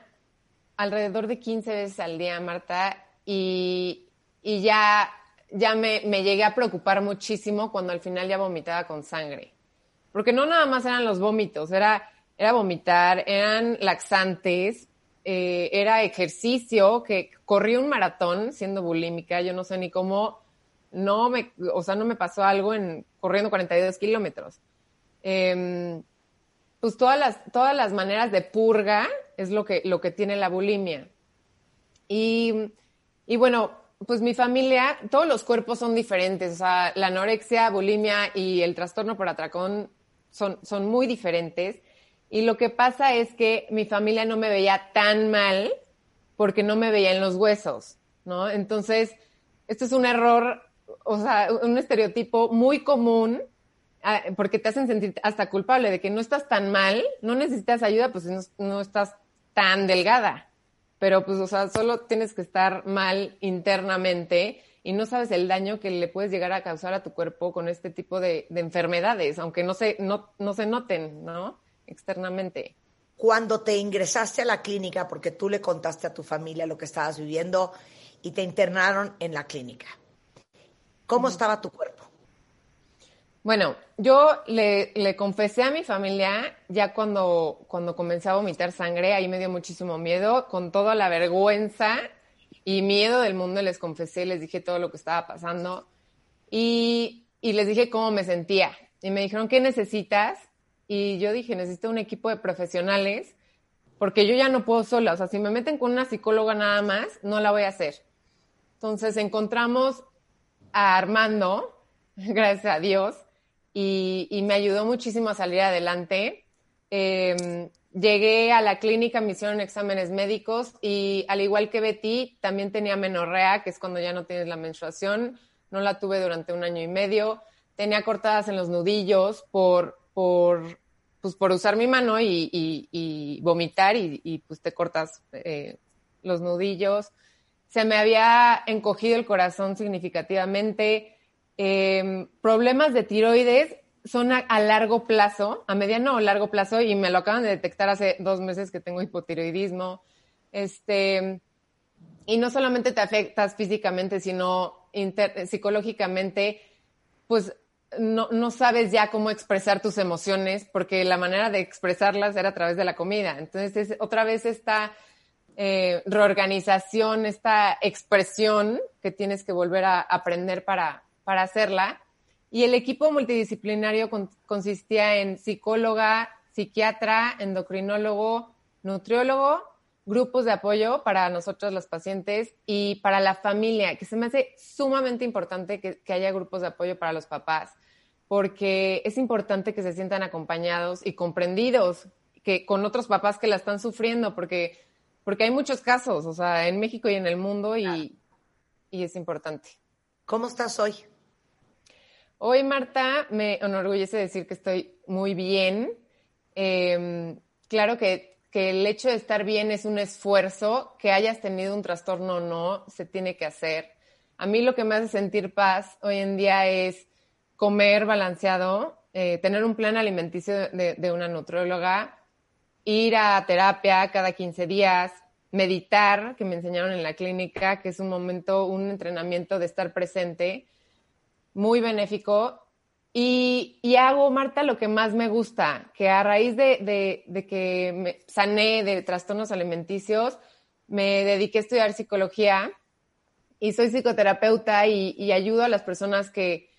alrededor de 15 veces al día, Marta, y, ya, ya me, llegué a preocupar muchísimo cuando al final ya vomitaba con sangre. Porque no nada más eran los vómitos, era, era vomitar, eran laxantes, eh, era ejercicio, que corrí un maratón siendo bulímica, yo no sé ni cómo, no me, o sea, no me pasó algo en corriendo 42 kilómetros. Em, pues todas las, todas las maneras de purga es lo que, lo que tiene la bulimia. Y, y bueno, pues mi familia, todos los cuerpos son diferentes, o sea, la anorexia, bulimia y el trastorno por atracón son, son muy diferentes. Y lo que pasa es que mi familia no me veía tan mal porque no me veía en los huesos, ¿no? Entonces, esto es un error, o sea, un estereotipo muy común Ah, porque te hacen sentir hasta culpable de que no estás tan mal, no necesitas ayuda, pues no, no estás tan delgada. Pero pues, o sea, solo tienes que estar mal internamente y no sabes el daño que le puedes llegar a causar a tu cuerpo con este tipo de, enfermedades, aunque no se, no, no se noten, ¿no? Externamente. Cuando te ingresaste a la clínica, porque tú le contaste a tu familia lo que estabas viviendo y te internaron en la clínica, ¿cómo estaba tu cuerpo? Bueno, yo le, confesé a mi familia ya cuando, cuando comencé a vomitar sangre, ahí me dio muchísimo miedo, con toda la vergüenza y miedo del mundo les confesé, les dije todo lo que estaba pasando y, y les dije cómo me sentía. Y me dijeron, ¿qué necesitas? Y yo dije, necesito un equipo de profesionales porque yo ya no puedo sola. O sea, si me meten con una psicóloga nada más, no la voy a hacer. Entonces encontramos a Armando, gracias a Dios, y, me ayudó muchísimo a salir adelante. Em, llegué a la clínica, me hicieron exámenes médicos y al igual que Betty, también tenía menorrea, que es cuando ya no tienes la menstruación. No la tuve durante un año y medio. Tenía cortadas en los nudillos por, por, pues por usar mi mano y, vomitar y, pues te cortas eh, los nudillos. Se me había encogido el corazón significativamente Em, problemas de tiroides son a, largo plazo, a mediano o largo plazo, y me lo acaban de detectar hace dos meses que tengo hipotiroidismo. Este, y no solamente te afectas físicamente, sino psicológicamente, pues no, no, sabes ya cómo expresar tus emociones, porque la manera de expresarlas era a través de la comida. Entonces, otra vez esta eh, reorganización, esta expresión que tienes que volver a aprender para, para hacerla. Y el equipo multidisciplinario consistía en psicóloga, psiquiatra, endocrinólogo, nutriólogo, grupos de apoyo para nosotros los pacientes y para la familia, que se me hace sumamente importante que, haya grupos de apoyo para los papás, porque es importante que se sientan acompañados y comprendidos que con otros papás que la están sufriendo, porque, porque hay muchos casos, o sea, en México y en el mundo y, y es importante. ¿Cómo estás hoy? Hoy, Marta, me enorgullece decir que estoy muy bien. Em, claro que, que, el hecho de estar bien es un esfuerzo, que hayas tenido un trastorno o no, se tiene que hacer. A mí lo que me hace sentir paz hoy en día es comer balanceado, eh, tener un plan alimenticio de, de una nutrióloga, ir a terapia cada 15 días, meditar, que me enseñaron en la clínica, que es un momento, un entrenamiento de estar presente muy benéfico Y, hago, Marta, lo que más me gusta, que a raíz de, que me sané de trastornos alimenticios, me dediqué a estudiar psicología y soy psicoterapeuta y, ayudo a las personas que,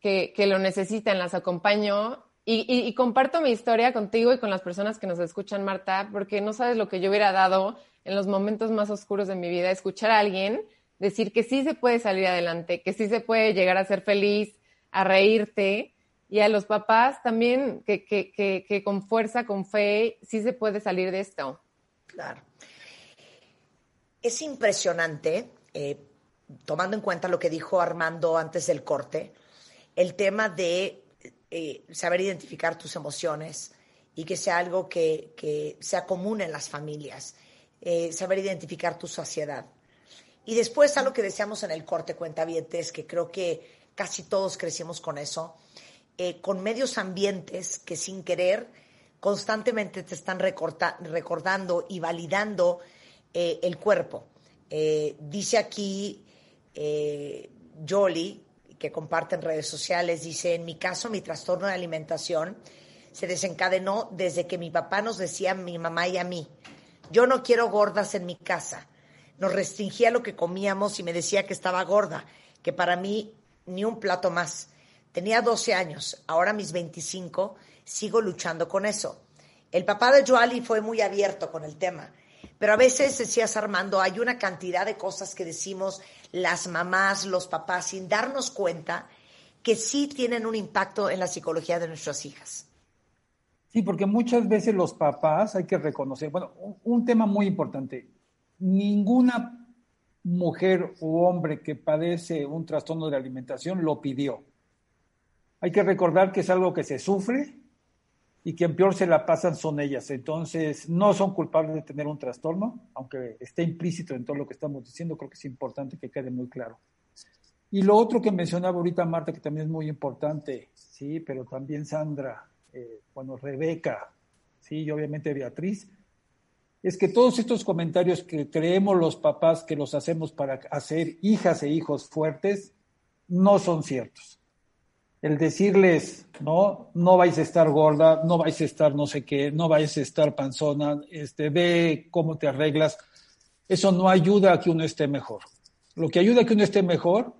que, lo necesitan, las acompaño. Y, comparto mi historia contigo y con las personas que nos escuchan, Marta, porque no sabes lo que yo hubiera dado en los momentos más oscuros de mi vida, escuchar a alguien decir que sí se puede salir adelante, que sí se puede llegar a ser feliz, a reírte, y a los papás también que, que, que, con fuerza, con fe, sí se puede salir de esto. Claro. Es impresionante, eh, tomando en cuenta lo que dijo Armando antes del corte, el tema de eh, saber identificar tus emociones y que sea algo que, sea común en las familias, eh, saber identificar tu saciedad. Y después algo que decíamos en el corte cuentavientes, que creo que casi todos crecimos con eso, eh, con medios ambientes que sin querer constantemente te están recordando y validando eh, el cuerpo. Eh, dice aquí Jolie, que comparte en redes sociales, dice, en mi caso mi trastorno de alimentación se desencadenó desde que mi papá nos decía a mi mamá y a mí, yo no quiero gordas en mi casa nos restringía lo que comíamos y me decía que estaba gorda, que para mí ni un plato más. Tenía 12 años, ahora mis 25, sigo luchando con eso. El papá de Joali fue muy abierto con el tema, pero a veces decías Armando, hay una cantidad de cosas que decimos las mamás, los papás, sin darnos cuenta que sí tienen un impacto en la psicología de nuestras hijas. Sí, porque muchas veces los papás hay que reconocer, bueno, un tema muy importante, ninguna mujer u hombre que padece un trastorno de alimentación lo pidió. Hay que recordar que es algo que se sufre y quien peor se la pasan son ellas. Entonces, no son culpables de tener un trastorno, aunque esté implícito en todo lo que estamos diciendo, creo que es importante que quede muy claro. Y lo otro que mencionaba ahorita Marta, que también es muy importante, sí, pero también Sandra, eh, bueno, Rebeca, sí, y obviamente Beatriz, es que todos estos comentarios que creemos los papás que los hacemos para hacer hijas e hijos fuertes, no son ciertos. El decirles, no, no vais a estar gorda, no vais a estar no sé qué, no vais a estar panzona, este, ve cómo te arreglas, eso no ayuda a que uno esté mejor. Lo que ayuda a que uno esté mejor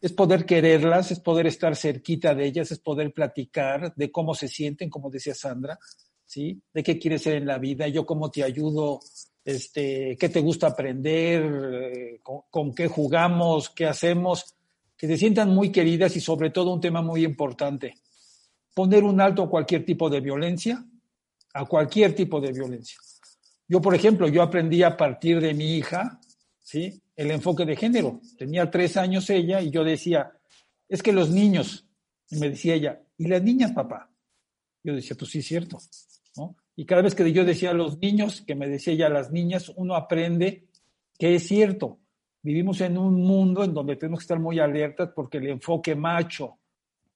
es poder quererlas, es poder estar cerquita de ellas, es poder platicar de cómo se sienten, como decía Sandra, ¿sí? De qué quieres ser en la vida, yo cómo te ayudo, este, qué te gusta aprender, eh, con, qué jugamos, qué hacemos, que se sientan muy queridas y sobre todo un tema muy importante, poner un alto a cualquier tipo de violencia, a cualquier tipo de violencia. Yo, por ejemplo, yo aprendí a partir de mi hija, ¿sí? El enfoque de género. Tenía tres años ella y yo decía, es que los niños, y me decía ella, ¿y las niñas, papá? Yo decía, pues sí, es cierto. Y cada vez que yo decía a los niños, que me decía ya a las niñas, uno aprende que es cierto. Vivimos en un mundo en donde tenemos que estar muy alertas porque el enfoque macho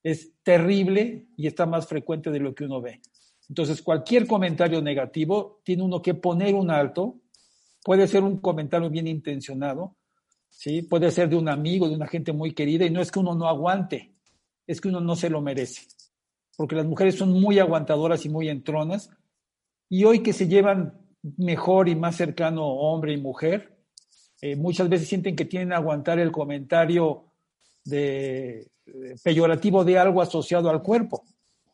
es terrible y está más frecuente de lo que uno ve. Entonces, cualquier comentario negativo tiene uno que poner un alto. Puede ser un comentario bien intencionado, ¿sí? Puede ser de un amigo, de una gente muy querida, y no es que uno no aguante, es que uno no se lo merece porque las mujeres son muy aguantadoras y muy entronas, y hoy que se llevan mejor y más cercano hombre y mujer, eh, muchas veces sienten que tienen que aguantar el comentario de, peyorativo de algo asociado al cuerpo.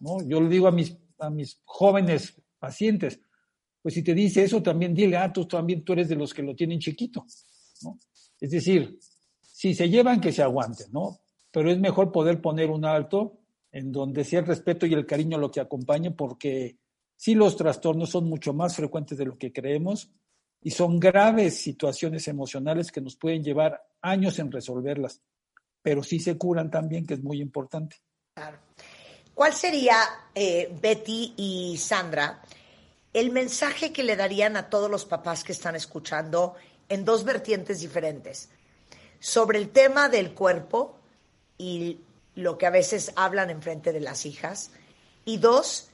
¿no? Yo le digo a mis, a mis jóvenes pacientes, pues si te dice eso, también dile, ah, tú también tú eres de los que lo tienen chiquito. ¿no? Es decir, si se llevan, que se aguanten, ¿no? Pero es mejor poder poner un alto en donde sea el respeto y el cariño lo que acompañe, porque sí los trastornos son mucho más frecuentes de lo que creemos y son graves situaciones emocionales que nos pueden llevar años en resolverlas, pero sí se curan también, que es muy importante. ¿Cuál sería, eh, Betty y Sandra, el mensaje que le darían a todos los papás que están escuchando en dos vertientes diferentes? Sobre el tema del cuerpo y lo que a veces hablan en frente de las hijas. Y dos,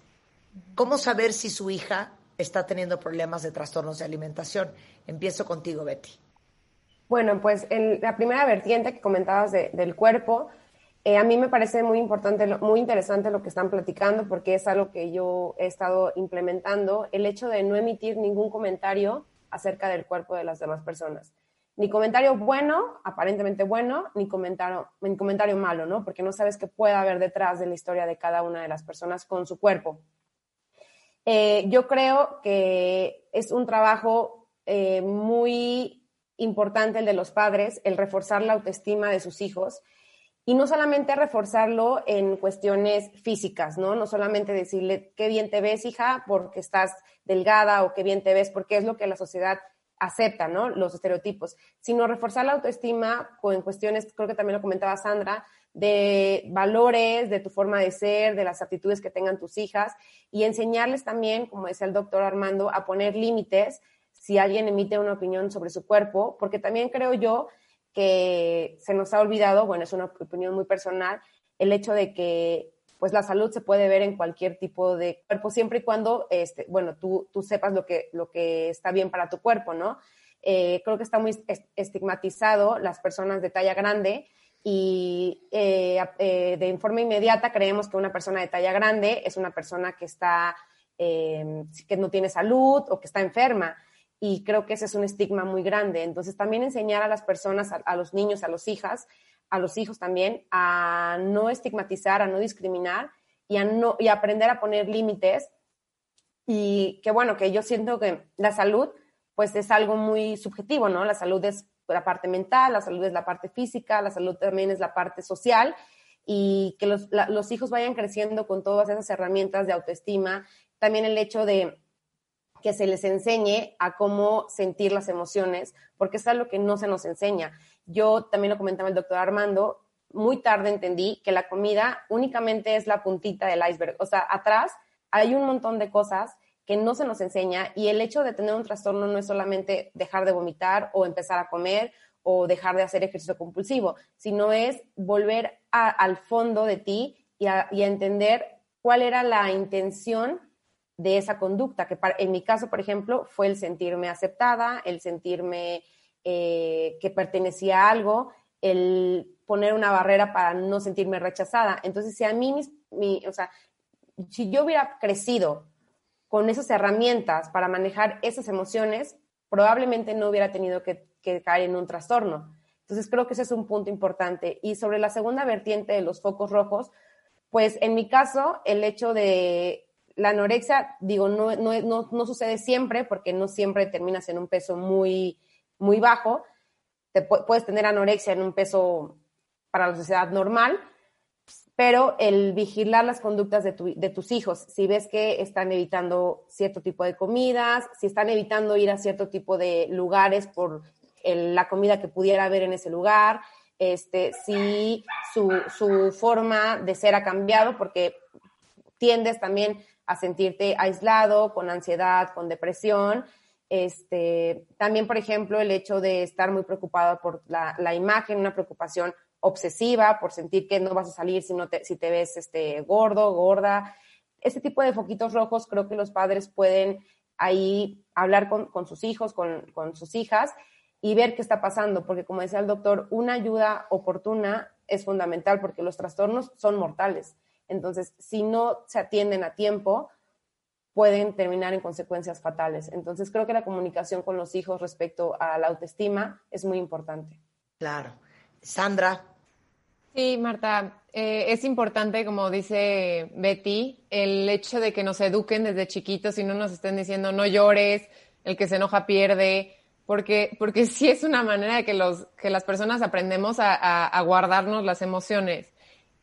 cómo saber si su hija está teniendo problemas de trastornos de alimentación. Empiezo contigo, Betty. Bueno, pues la primera vertiente que comentabas del cuerpo, Eh, a mí me parece muy importante, muy interesante lo que están platicando porque es algo que yo he estado implementando, el hecho de no emitir ningún comentario acerca del cuerpo de las demás personas. Ni comentario bueno, aparentemente bueno, ni comentario, ni comentario malo, ¿no? Porque no sabes qué puede haber detrás de la historia de cada una de las personas con su cuerpo. Eh, yo creo que es un trabajo eh, muy importante el de los padres, el reforzar la autoestima de sus hijos y no solamente reforzarlo en cuestiones físicas, ¿no? No solamente decirle qué bien te ves, hija, porque estás delgada o qué bien te ves, porque es lo que la sociedad acepta, ¿no? Los estereotipos, sino reforzar la autoestima en cuestiones, creo que también lo comentaba Sandra, de valores, de tu forma de ser, de las actitudes que tengan tus hijas y enseñarles también, como decía el doctor Armando, a poner límites si alguien emite una opinión sobre su cuerpo, porque también creo yo que se nos ha olvidado, bueno, es una opinión muy personal, el hecho de que pues la salud se puede ver en cualquier tipo de cuerpo, siempre y cuando, este, bueno, tú, tú sepas lo que, está bien para tu cuerpo, ¿no? Eh, creo que está muy estigmatizado las personas de talla grande y eh, eh, de forma inmediata creemos que una persona de talla grande es una persona que está, que no tiene salud o que está enferma y creo que ese es un estigma muy grande. Entonces, también enseñar a las personas, a, los niños, a los hijas, a los hijos también, a no estigmatizar, a no discriminar y a no y aprender a poner límites. Y que bueno, que yo siento que la salud, pues es algo muy subjetivo, ¿no? La salud es la parte mental, la salud es la parte física, la salud también es la parte social y que los, los hijos vayan creciendo con todas esas herramientas de autoestima. También el hecho de que se les enseñe a cómo sentir las emociones, porque es algo que no se nos enseña. Yo también lo comentaba el doctor Armando, muy tarde entendí que la comida únicamente es la puntita del iceberg. O sea, atrás hay un montón de cosas que no se nos enseña y el hecho de tener un trastorno no es solamente dejar de vomitar o empezar a comer o dejar de hacer ejercicio compulsivo, sino es volver al fondo de ti y a, entender cuál era la intención de esa conducta, que en mi caso, por ejemplo, fue el sentirme aceptada, el sentirme eh, que pertenecía a algo, el poner una barrera para no sentirme rechazada. Entonces, si a mí, mi, o sea, si yo hubiera crecido con esas herramientas para manejar esas emociones, probablemente no hubiera tenido que, caer en un trastorno. Entonces, creo que ese es un punto importante. Y sobre la segunda vertiente de los focos rojos, pues en mi caso, el hecho de la anorexia, digo, no, no, no, sucede siempre porque no siempre terminas en un peso muy, muy bajo. Te puedes tener anorexia en un peso para la sociedad normal, pero el vigilar las conductas de, de, tus hijos, si ves que están evitando cierto tipo de comidas, si están evitando ir a cierto tipo de lugares por la comida que pudiera haber en ese lugar, este, si su forma de ser ha cambiado, porque tiendes también a sentirte aislado, con ansiedad, con depresión. Este, también, por ejemplo, el hecho de estar muy preocupado por la, imagen, una preocupación obsesiva por sentir que no vas a salir si, te, si te ves este, gordo, gorda. Este tipo de foquitos rojos creo que los padres pueden ahí hablar con, sus hijos, con, con sus hijas y ver qué está pasando, porque como decía el doctor, una ayuda oportuna es fundamental porque los trastornos son mortales. Entonces, si no se atienden a tiempo, pueden terminar en consecuencias fatales. Entonces, creo que la comunicación con los hijos respecto a la autoestima es muy importante. Claro. Sandra. Sí, Marta, eh, es importante, como dice Betty, el hecho de que nos eduquen desde chiquitos y no nos estén diciendo no llores, el que se enoja pierde, porque, porque sí es una manera de que, los, que las personas aprendemos a guardarnos las emociones.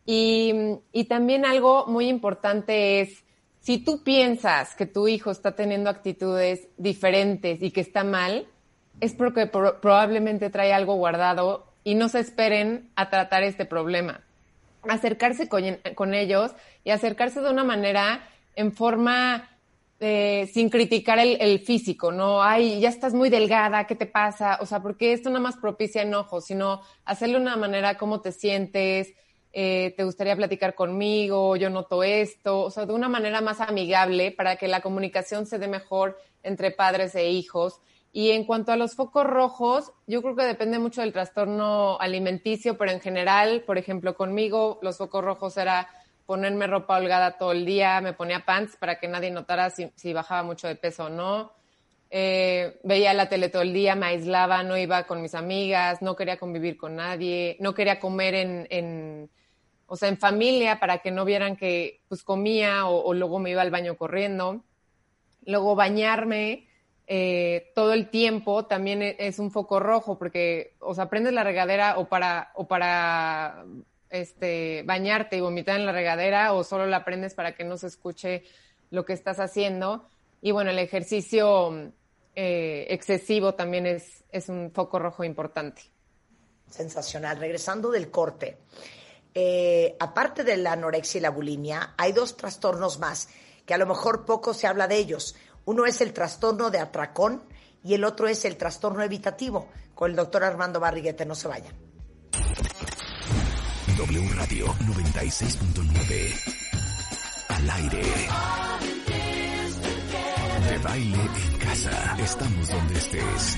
Y, y también algo muy importante es, si tú piensas que tu hijo está teniendo actitudes diferentes y que está mal, es porque probablemente trae algo guardado y no se esperen a tratar este problema. Acercarse con, ellos y acercarse de una manera en forma eh, sin criticar el, físico, no, ay, ya estás muy delgada, ¿qué te pasa? O sea, porque esto nada más propicia enojo, sino hacerlo de una manera, cómo te sientes, eh, te gustaría platicar conmigo, yo noto esto, o sea, de una manera más amigable para que la comunicación se dé mejor entre padres e hijos Y en cuanto a los focos rojos, yo creo que depende mucho del trastorno alimenticio, pero en general, por ejemplo, conmigo los focos rojos era ponerme ropa holgada todo el día, me ponía pants para que nadie notara si, bajaba mucho de peso o no. Eh, veía la tele todo el día, me aislaba, no iba con mis amigas, no quería convivir con nadie, no quería comer en o sea, en familia para que no vieran que pues comía o, luego me iba al baño corriendo. Luego bañarme, eh, todo el tiempo también e, es un foco rojo porque o sea prendes la regadera o para o para este bañarte y vomitar en la regadera o solo la prendes para que no se escuche lo que estás haciendo. Y bueno el ejercicio eh, excesivo también es, es un foco rojo importante. Sensacional. Regresando del corte eh, aparte de la anorexia y la bulimia hay dos trastornos más que a lo mejor poco se habla de ellos uno es el trastorno de atracón y el otro es el trastorno evitativo. Con el doctor Armando Barriguete, no se vayan. W Radio 96.9. Al aire. De baile en casa. Estamos donde estés.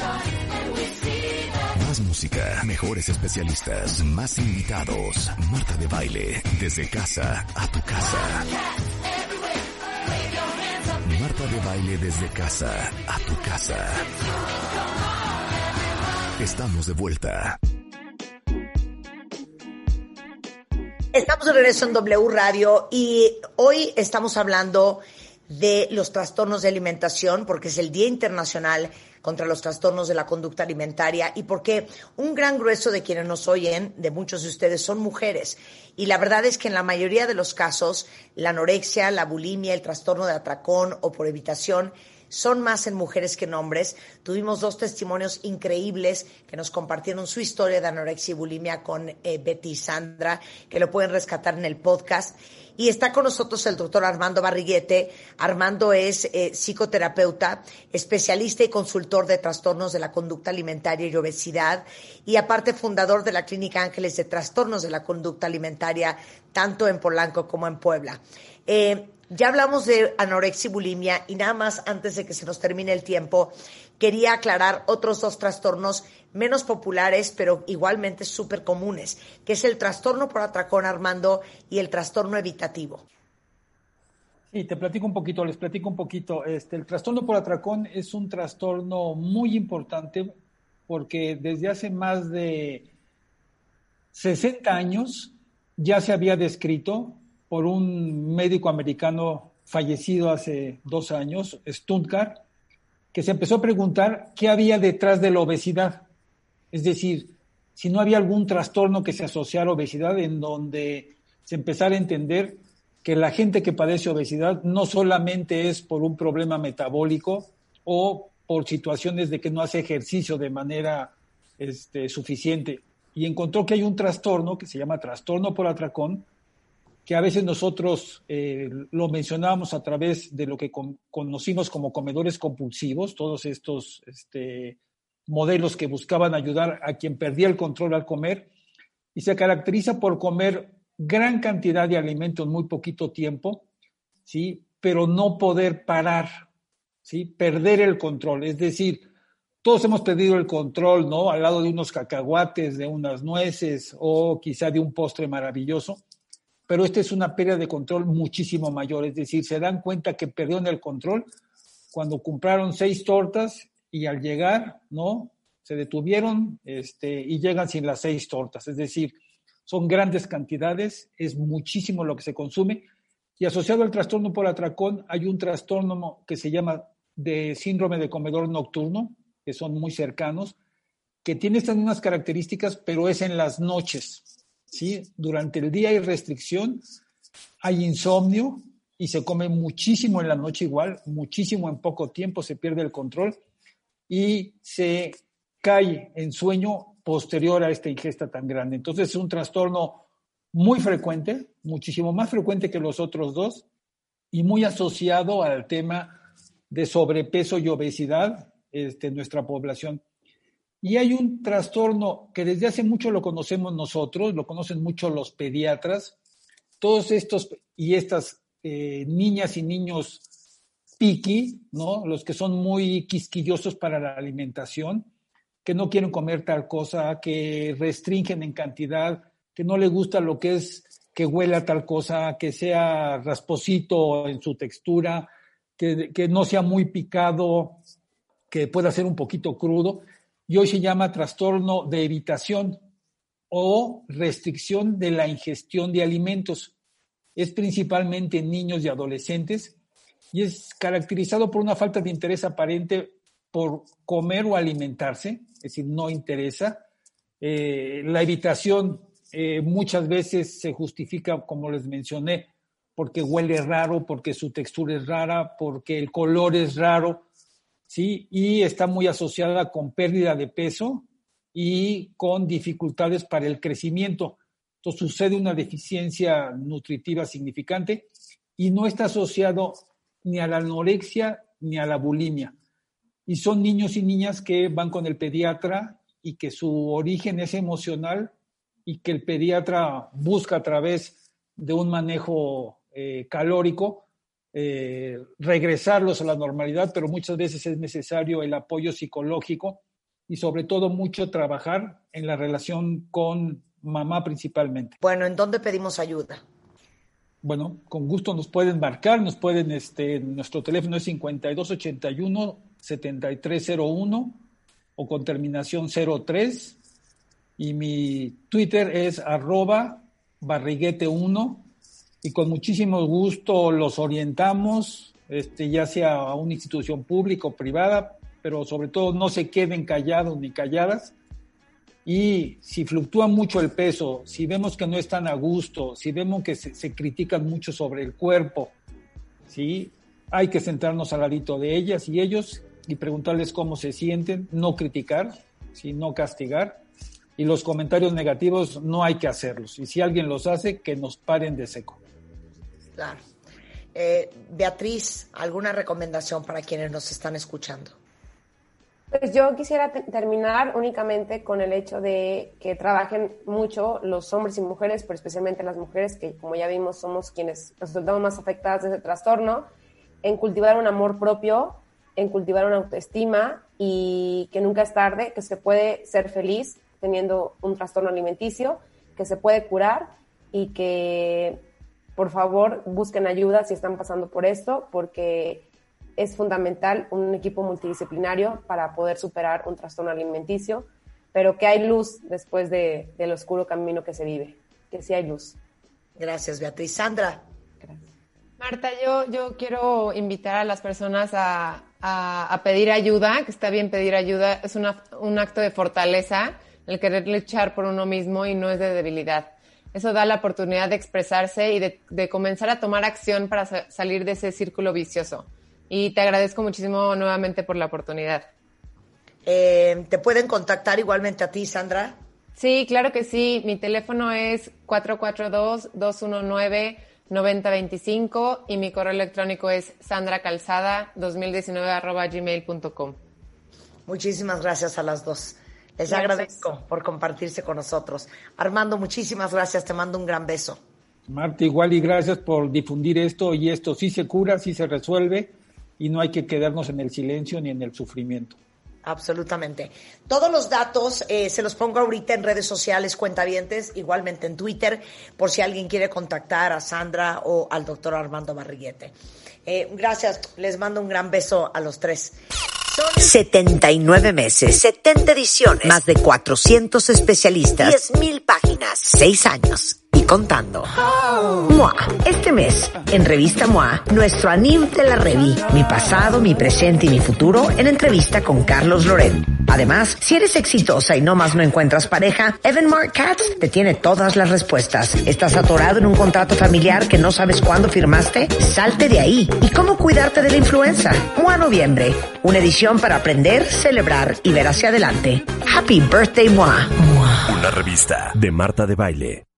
Mejores especialistas, más invitados. Marta de baile, desde casa a tu casa. Marta de baile desde casa a tu casa. Estamos de vuelta. Estamos de regreso en W Radio y hoy estamos hablando de los trastornos de alimentación porque es el Día Internacional contra los trastornos de la conducta alimentaria y porque un gran grueso de quienes nos oyen, de muchos de ustedes, son mujeres. Y la verdad es que en la mayoría de los casos, la anorexia, la bulimia, el trastorno de atracón o por evitación son más en mujeres que en hombres. Tuvimos dos testimonios increíbles que nos compartieron su historia de anorexia y bulimia con eh, Betty y Sandra, que lo pueden rescatar en el podcast. Y está con nosotros el doctor Armando Barriguete. Armando es eh, psicoterapeuta, especialista y consultor de trastornos de la conducta alimentaria y obesidad, y aparte fundador de la Clínica Ángeles de Trastornos de la Conducta Alimentaria, tanto en Polanco como en Puebla. Eh, ya hablamos de anorexia y bulimia y nada más antes de que se nos termine el tiempo, quería aclarar otros dos trastornos menos populares, pero igualmente súper comunes, que es el trastorno por atracón, Armando, y el trastorno evitativo. Sí, te platico un poquito, les platico un poquito. Este, el trastorno por atracón es un trastorno muy importante porque desde hace más de 60 años ya se había descrito por un médico americano fallecido hace dos años, Stuttgart, que se empezó a preguntar qué había detrás de la obesidad. Es decir, si no había algún trastorno que se asociara a la obesidad en donde se empezara a entender que la gente que padece obesidad no solamente es por un problema metabólico o por situaciones de que no hace ejercicio de manera este, suficiente. Y encontró que hay un trastorno que se llama trastorno por atracón, que a veces nosotros eh, lo mencionábamos a través de lo que conocimos como comedores compulsivos, todos estos este, modelos que buscaban ayudar a quien perdía el control al comer, y se caracteriza por comer gran cantidad de alimentos en muy poquito tiempo, ¿sí? pero no poder parar, ¿sí? perder el control. Es decir, todos hemos perdido el control, ¿no? Al lado de unos cacahuates, de unas nueces o quizá de un postre maravilloso pero esta es una pérdida de control muchísimo mayor, es decir, se dan cuenta que perdieron el control cuando compraron seis tortas y al llegar, ¿no? Se detuvieron este, y llegan sin las seis tortas, es decir, son grandes cantidades, es muchísimo lo que se consume y asociado al trastorno por atracón hay un trastorno que se llama de síndrome de comedor nocturno, que son muy cercanos, que tiene estas mismas características, pero es en las noches. ¿sí? Durante el día hay restricción, hay insomnio y se come muchísimo en la noche igual, muchísimo en poco tiempo, se pierde el control y se cae en sueño posterior a esta ingesta tan grande. Entonces es un trastorno muy frecuente, muchísimo más frecuente que los otros dos y muy asociado al tema de sobrepeso y obesidad este, en nuestra población. Y hay un trastorno que desde hace mucho lo conocemos nosotros, lo conocen mucho los pediatras, todos estos y estas eh, niñas y niños piqui, ¿no? Los que son muy quisquillosos para la alimentación, que no quieren comer tal cosa, que restringen en cantidad, que no les gusta lo que es que huela tal cosa, que sea rasposito en su textura, que, que no sea muy picado, que pueda ser un poquito crudo. Y hoy se llama trastorno de evitación o restricción de la ingestión de alimentos. Es principalmente en niños y adolescentes y es caracterizado por una falta de interés aparente por comer o alimentarse, es decir, no interesa. Eh, la evitación eh, muchas veces se justifica, como les mencioné, porque huele raro, porque su textura es rara, porque el color es raro, ¿sí? Y está muy asociada con pérdida de peso y con dificultades para el crecimiento. Entonces sucede una deficiencia nutritiva significante y no está asociado ni a la anorexia ni a la bulimia. Y son niños y niñas que van con el pediatra y que su origen es emocional y que el pediatra busca a través de un manejo eh, calórico eh, regresarlos a la normalidad, pero muchas veces es necesario el apoyo psicológico y sobre todo mucho trabajar en la relación con mamá principalmente. Bueno, ¿en dónde pedimos ayuda? Bueno, con gusto nos pueden marcar, nos pueden, este, nuestro teléfono es 5281-7301 o con terminación 03 y mi Twitter es arroba barriguete1 y con muchísimo gusto los orientamos, este, ya sea a una institución pública o privada, pero sobre todo no se queden callados ni calladas. Y si fluctúa mucho el peso, si vemos que no están a gusto, si vemos que se, critican mucho sobre el cuerpo, ¿sí? hay que sentarnos al ladito de ellas y ellos y preguntarles cómo se sienten, no criticar, sino castigar y los comentarios negativos no hay que hacerlos. Y si alguien los hace, que nos paren de seco. Claro. Eh, Beatriz, ¿alguna recomendación para quienes nos están escuchando? Pues yo quisiera terminar únicamente con el hecho de que trabajen mucho los hombres y mujeres, pero especialmente las mujeres, que como ya vimos somos quienes resultamos más afectadas de ese trastorno, en cultivar un amor propio, en cultivar una autoestima y que nunca es tarde, que se puede ser feliz teniendo un trastorno alimenticio, que se puede curar y que por favor busquen ayuda si están pasando por esto, porque es fundamental un equipo multidisciplinario para poder superar un trastorno alimenticio, pero que hay luz después de, del oscuro camino que se vive, que sí hay luz. Gracias, Beatriz. Sandra. Marta, yo, yo quiero invitar a las personas a, a, pedir ayuda, que está bien pedir ayuda, es una, un acto de fortaleza el querer luchar por uno mismo y no es de debilidad. Eso da la oportunidad de expresarse y de, comenzar a tomar acción para salir de ese círculo vicioso. Y te agradezco muchísimo nuevamente por la oportunidad. Eh, ¿Te pueden contactar igualmente a ti, Sandra? Sí, claro que sí. Mi teléfono es 442-219-9025 y mi correo electrónico es sandracalzada2019 Muchísimas gracias a las dos. Les agradezco por compartirse con nosotros. Armando, muchísimas gracias. Te mando un gran beso. Marta, igual y gracias por difundir esto y esto sí se cura, sí se resuelve y no hay que quedarnos en el silencio ni en el sufrimiento. Absolutamente. Todos los datos eh, se los pongo ahorita en redes sociales, cuentavientes, igualmente en Twitter, por si alguien quiere contactar a Sandra o al doctor Armando Barriguete. Eh, gracias, les mando un gran beso a los tres. Son 79 meses, 70 ediciones, más de 400 especialistas, 10.000 páginas, 6 años contando. MOA. Este mes, en Revista MOA, nuestro anime de la Revi, mi pasado, mi presente y mi futuro, en entrevista con Carlos Loret. Además, si eres exitosa y no más no encuentras pareja, Evan Mark Katz te tiene todas las respuestas. ¿Estás atorado en un contrato familiar que no sabes cuándo firmaste? Salte de ahí. ¿Y cómo cuidarte de la influenza? MOA Noviembre. Una edición para aprender, celebrar y ver hacia adelante. Happy Birthday MOA. Una revista de Marta de Baile.